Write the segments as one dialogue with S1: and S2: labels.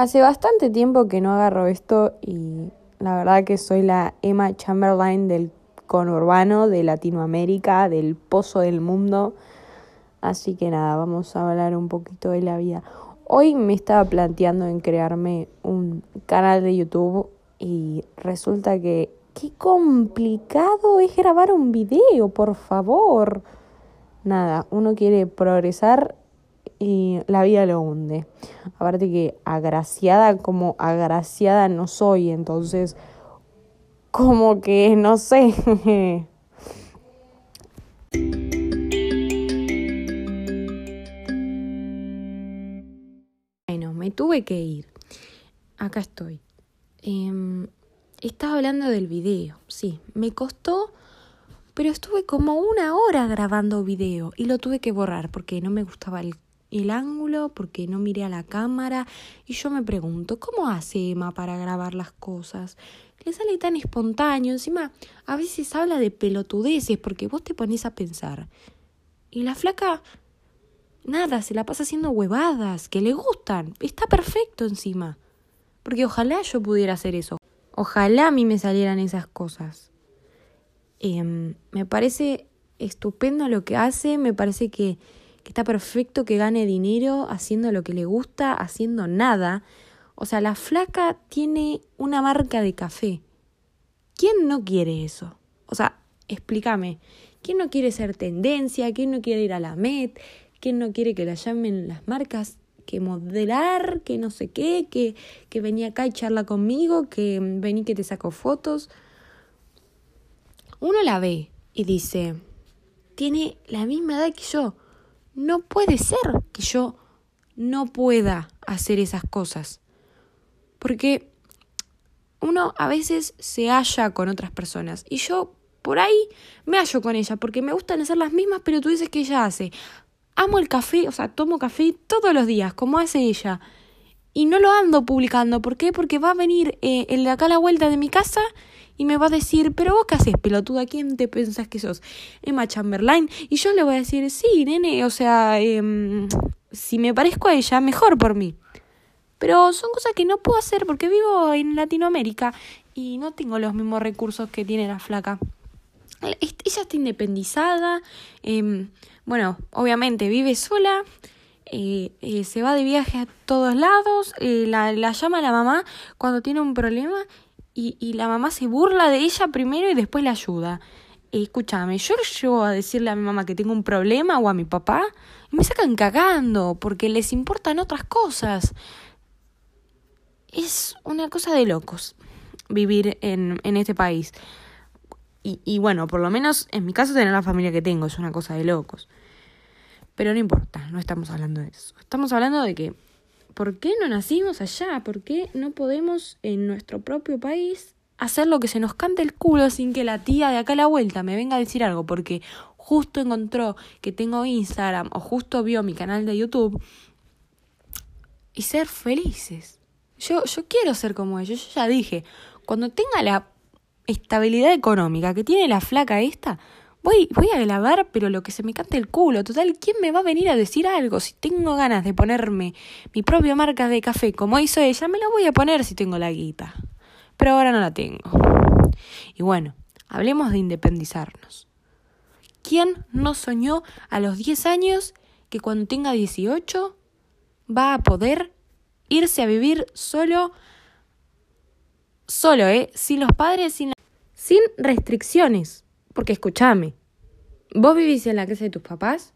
S1: Hace bastante tiempo que no agarro esto y la verdad que soy la Emma Chamberlain del conurbano, de Latinoamérica, del pozo del mundo. Así que nada, vamos a hablar un poquito de la vida. Hoy me estaba planteando en crearme un canal de YouTube y resulta que qué complicado es grabar un video, por favor. Nada, uno quiere progresar y la vida lo hunde. Aparte que agraciada como agraciada no soy, entonces como que no sé. bueno, me tuve que ir. Acá estoy. Em, estaba hablando del video, sí, me costó, pero estuve como una hora grabando video y lo tuve que borrar porque no me gustaba el el ángulo porque no miré a la cámara y yo me pregunto, ¿cómo hace Emma para grabar las cosas? Le sale tan espontáneo, encima a veces habla de pelotudeces porque vos te pones a pensar. Y la flaca, nada, se la pasa haciendo huevadas que le gustan, está perfecto encima. Porque ojalá yo pudiera hacer eso, ojalá a mí me salieran esas cosas. Em, me parece estupendo lo que hace, me parece que que está perfecto que gane dinero haciendo lo que le gusta, haciendo nada. O sea, la flaca tiene una marca de café. ¿Quién no quiere eso? O sea, explícame. ¿Quién no quiere ser tendencia? ¿Quién no quiere ir a la MET? ¿Quién no quiere que la llamen las marcas? Que modelar, que no sé qué, que, que venía acá y charla conmigo, que vení que te saco fotos. Uno la ve y dice, tiene la misma edad que yo no puede ser que yo no pueda hacer esas cosas. Porque uno a veces se halla con otras personas y yo por ahí me hallo con ella porque me gustan hacer las mismas pero tú dices que ella hace. Amo el café, o sea, tomo café todos los días, como hace ella. Y no lo ando publicando. ¿Por qué? Porque va a venir eh, el de acá a la vuelta de mi casa y me va a decir, pero vos qué haces, pelotuda, ¿quién te pensás que sos? Emma Chamberlain. Y yo le voy a decir, sí, nene, o sea, em, si me parezco a ella, mejor por mí. Pero son cosas que no puedo hacer porque vivo en Latinoamérica y no tengo los mismos recursos que tiene la flaca. Ella está independizada, em, bueno, obviamente vive sola, eh, eh, se va de viaje a todos lados, eh, la llama la mamá cuando tiene un problema y, y la mamá se burla de ella primero y después la ayuda. escúchame, yo llevo a decirle a mi mamá que tengo un problema o a mi papá y me sacan cagando porque les importan otras cosas. Es una cosa de locos vivir en, en este país. Y, y bueno, por lo menos en mi caso tener la familia que tengo es una cosa de locos. Pero no importa, no estamos hablando de eso. Estamos hablando de que ¿por qué no nacimos allá? ¿Por qué no podemos en nuestro propio país hacer lo que se nos cante el culo sin que la tía de acá a la vuelta me venga a decir algo? Porque justo encontró que tengo Instagram o justo vio mi canal de YouTube y ser felices. Yo, yo quiero ser como ellos, yo ya dije, cuando tenga la estabilidad económica que tiene la flaca esta, voy, voy a grabar, pero lo que se me cante el culo. Total, ¿quién me va a venir a decir algo? Si tengo ganas de ponerme mi propia marca de café como hizo ella, me la voy a poner si tengo la guita. Pero ahora no la tengo. Y bueno, hablemos de independizarnos. ¿Quién no soñó a los 10 años que cuando tenga 18 va a poder irse a vivir solo, solo, ¿eh? Sin los padres, sin, sin restricciones? Porque escúchame, vos vivís en la casa de tus papás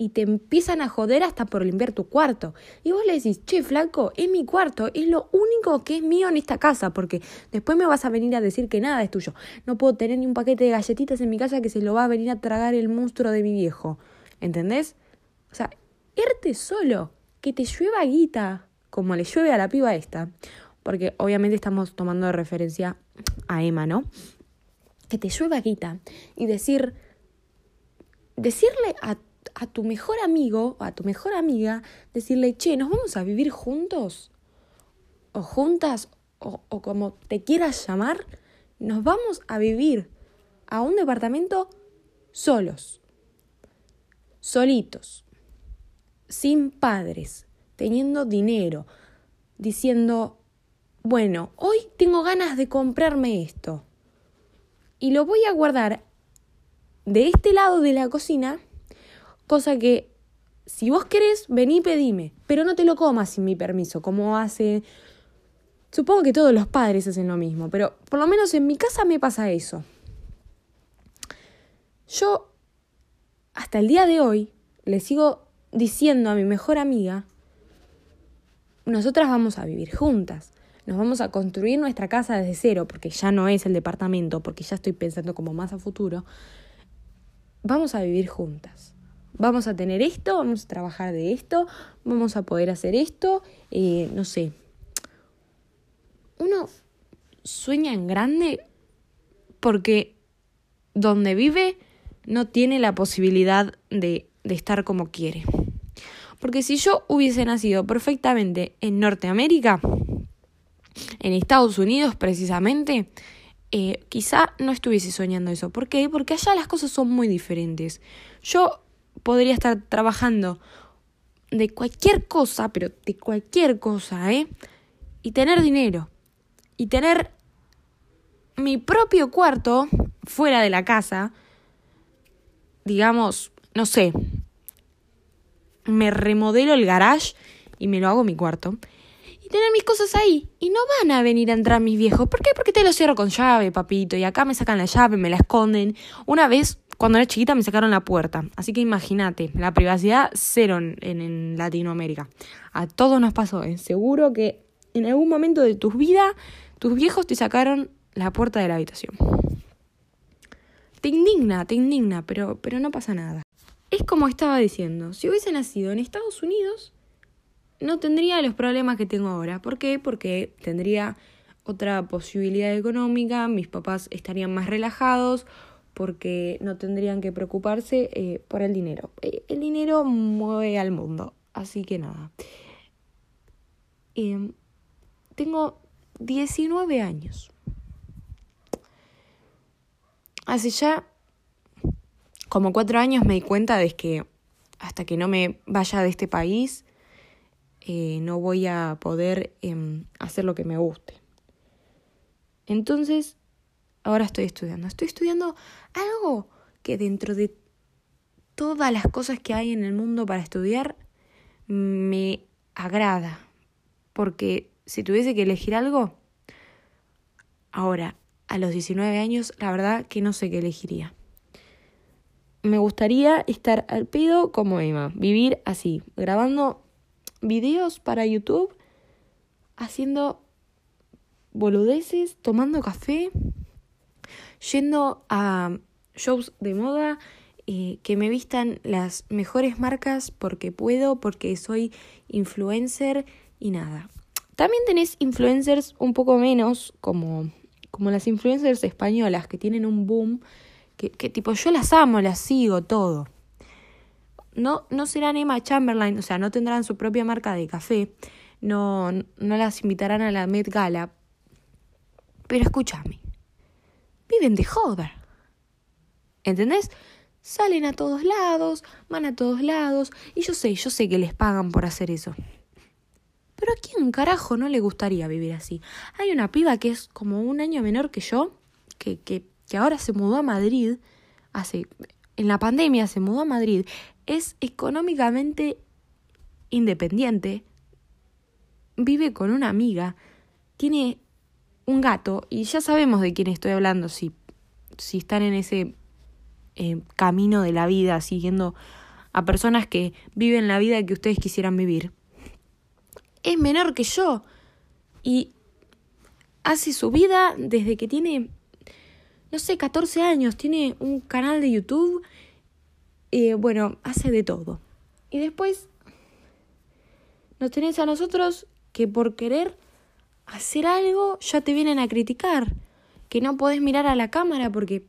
S1: y te empiezan a joder hasta por limpiar tu cuarto. Y vos le decís, che, flaco, es mi cuarto, es lo único que es mío en esta casa, porque después me vas a venir a decir que nada es tuyo. No puedo tener ni un paquete de galletitas en mi casa que se lo va a venir a tragar el monstruo de mi viejo. ¿Entendés? O sea, irte solo, que te llueva guita, como le llueve a la piba esta, porque obviamente estamos tomando de referencia a Emma, ¿no? Que te llueva guita y decir, decirle a, a tu mejor amigo o a tu mejor amiga, decirle, che, ¿nos vamos a vivir juntos? O juntas, o, o como te quieras llamar, nos vamos a vivir a un departamento solos, solitos, sin padres, teniendo dinero, diciendo, bueno, hoy tengo ganas de comprarme esto. Y lo voy a guardar de este lado de la cocina, cosa que si vos querés, vení pedime, pero no te lo comas sin mi permiso, como hace... Supongo que todos los padres hacen lo mismo, pero por lo menos en mi casa me pasa eso. Yo, hasta el día de hoy, le sigo diciendo a mi mejor amiga, nosotras vamos a vivir juntas, nos vamos a construir nuestra casa desde cero, porque ya no es el departamento, porque ya estoy pensando como más a futuro, vamos a vivir juntas vamos a tener esto, vamos a trabajar de esto, vamos a poder hacer esto, eh, no sé. Uno sueña en grande porque donde vive no tiene la posibilidad de, de estar como quiere. Porque si yo hubiese nacido perfectamente en Norteamérica, en Estados Unidos precisamente, eh, quizá no estuviese soñando eso. ¿Por qué? Porque allá las cosas son muy diferentes. Yo podría estar trabajando de cualquier cosa, pero de cualquier cosa, ¿eh? Y tener dinero. Y tener mi propio cuarto fuera de la casa. Digamos, no sé. Me remodelo el garage y me lo hago mi cuarto. Y tener mis cosas ahí. Y no van a venir a entrar mis viejos. ¿Por qué? Porque te lo cierro con llave, papito. Y acá me sacan la llave, me la esconden. Una vez cuando era chiquita me sacaron la puerta, así que imagínate, la privacidad cero en, Latinoamérica. A todos nos pasó, ¿eh? seguro que en algún momento de tu vida tus viejos te sacaron la puerta de la habitación. Te indigna, te indigna, pero, pero no pasa nada. Es como estaba diciendo, si hubiese nacido en Estados Unidos, no tendría los problemas que tengo ahora. ¿Por qué? Porque tendría otra posibilidad económica, mis papás estarían más relajados, porque no tendrían que preocuparse eh, por el dinero. Eh, el dinero mueve al mundo, así que nada. Em, tengo 19 años. Hace ya como cuatro años me di cuenta de que hasta que no me vaya de este país, eh, no voy a poder em, hacer lo que me guste. Entonces ahora estoy estudiando. Estoy estudiando algo que dentro de todas las cosas que hay en el mundo para estudiar me agrada. Porque si tuviese que elegir algo, ahora, a los 19 años, la verdad que no sé qué elegiría. Me gustaría estar al pedo como Emma, vivir así, grabando videos para YouTube, haciendo boludeces, tomando café yendo a shows de moda, eh, que me vistan las mejores marcas porque puedo, porque soy influencer y nada. También tenés influencers un poco menos, como, como las influencers españolas que tienen un boom, que, que tipo yo las amo, las sigo, todo. No, no serán Emma Chamberlain, o sea, no tendrán su propia marca de café, no, no las invitarán a la Met Gala. Pero escúchame, viven de joda. ¿Entendés? Salen a todos lados, van a todos lados, y yo sé, yo sé que les pagan por hacer eso. Pero a quién carajo no le gustaría vivir así. Hay una piba que es como un año menor que yo, que, que, que ahora se mudó a Madrid, hace, en la pandemia se mudó a Madrid, es económicamente independiente, vive con una amiga, tiene un gato, y ya sabemos de quién estoy hablando, si, si están en ese eh, camino de la vida, siguiendo a personas que viven la vida que ustedes quisieran vivir. Es menor que yo y hace su vida desde que tiene, no sé, 14 años, tiene un canal de YouTube, eh, bueno, hace de todo. Y después nos tenés a nosotros que por querer hacer algo, ya te vienen a criticar, que no podés mirar a la cámara porque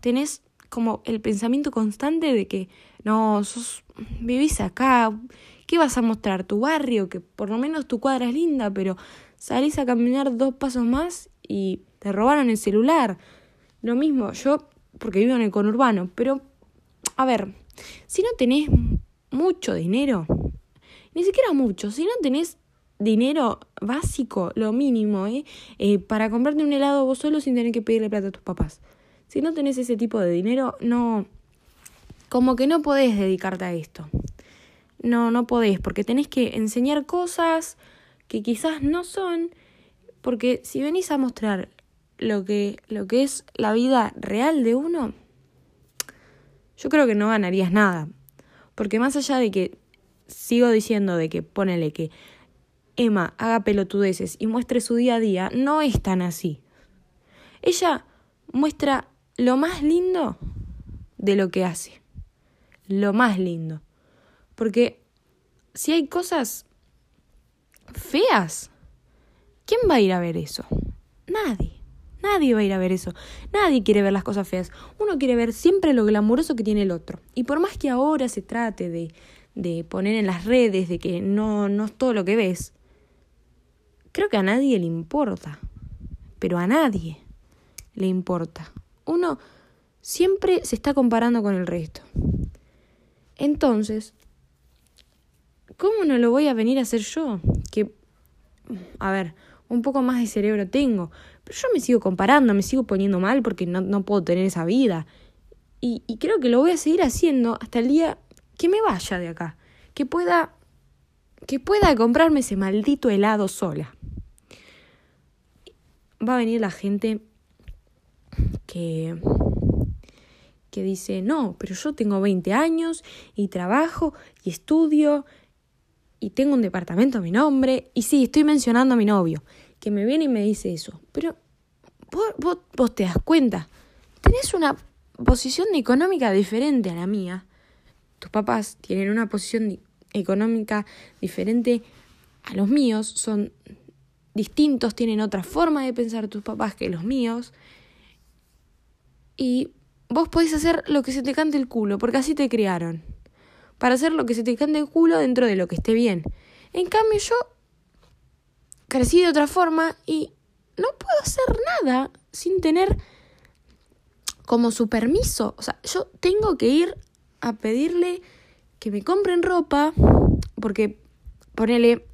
S1: tenés como el pensamiento constante de que no, sos, vivís acá, ¿qué vas a mostrar? Tu barrio, que por lo menos tu cuadra es linda, pero salís a caminar dos pasos más y te robaron el celular. Lo mismo, yo, porque vivo en el conurbano, pero, a ver, si no tenés mucho dinero, ni siquiera mucho, si no tenés dinero básico, lo mínimo, ¿eh? ¿eh? Para comprarte un helado vos solo sin tener que pedirle plata a tus papás. Si no tenés ese tipo de dinero, no... Como que no podés dedicarte a esto. No, no podés, porque tenés que enseñar cosas que quizás no son, porque si venís a mostrar lo que, lo que es la vida real de uno, yo creo que no ganarías nada. Porque más allá de que sigo diciendo de que ponele que Emma haga pelotudeces y muestre su día a día, no es tan así. Ella muestra lo más lindo de lo que hace. Lo más lindo. Porque si hay cosas feas, ¿quién va a ir a ver eso? Nadie. Nadie va a ir a ver eso. Nadie quiere ver las cosas feas. Uno quiere ver siempre lo glamuroso que tiene el otro. Y por más que ahora se trate de, de poner en las redes de que no, no es todo lo que ves, creo que a nadie le importa. Pero a nadie le importa. Uno siempre se está comparando con el resto. Entonces, ¿cómo no lo voy a venir a hacer yo? Que, a ver, un poco más de cerebro tengo, yo me sigo comparando, me sigo poniendo mal porque no, no puedo tener esa vida. Y, y creo que lo voy a seguir haciendo hasta el día que me vaya de acá, que pueda que pueda comprarme ese maldito helado sola. Va a venir la gente que que dice, "No, pero yo tengo 20 años y trabajo y estudio y tengo un departamento a mi nombre y sí, estoy mencionando a mi novio, que me viene y me dice eso, pero vos, te das cuenta, tenés una posición económica diferente a la mía, tus papás tienen una posición económica diferente a los míos, son distintos, tienen otra forma de pensar tus papás que los míos, y vos podés hacer lo que se te cante el culo, porque así te criaron. Para hacer lo que se te cante el culo dentro de lo que esté bien. En cambio yo crecí de otra forma y no puedo hacer nada sin tener como su permiso. O sea, yo tengo que ir a pedirle que me compren ropa porque, ponele,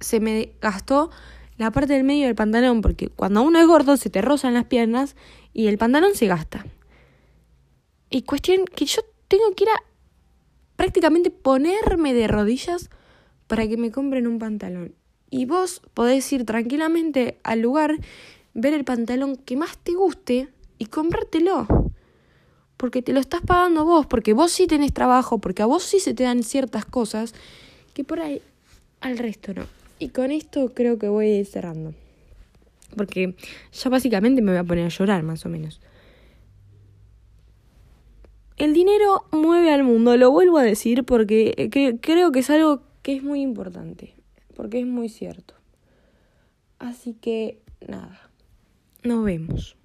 S1: se me gastó la parte del medio del pantalón porque cuando uno es gordo se te rozan las piernas y el pantalón se gasta. Y cuestión que yo tengo que ir a prácticamente ponerme de rodillas para que me compren un pantalón. Y vos podés ir tranquilamente al lugar, ver el pantalón que más te guste y comprártelo. Porque te lo estás pagando vos, porque vos sí tenés trabajo, porque a vos sí se te dan ciertas cosas que por ahí al resto no. Y con esto creo que voy cerrando. Porque ya básicamente me voy a poner a llorar más o menos. El dinero mueve al mundo, lo vuelvo a decir porque eh, creo que es algo que es muy importante, porque es muy cierto. Así que nada, nos vemos.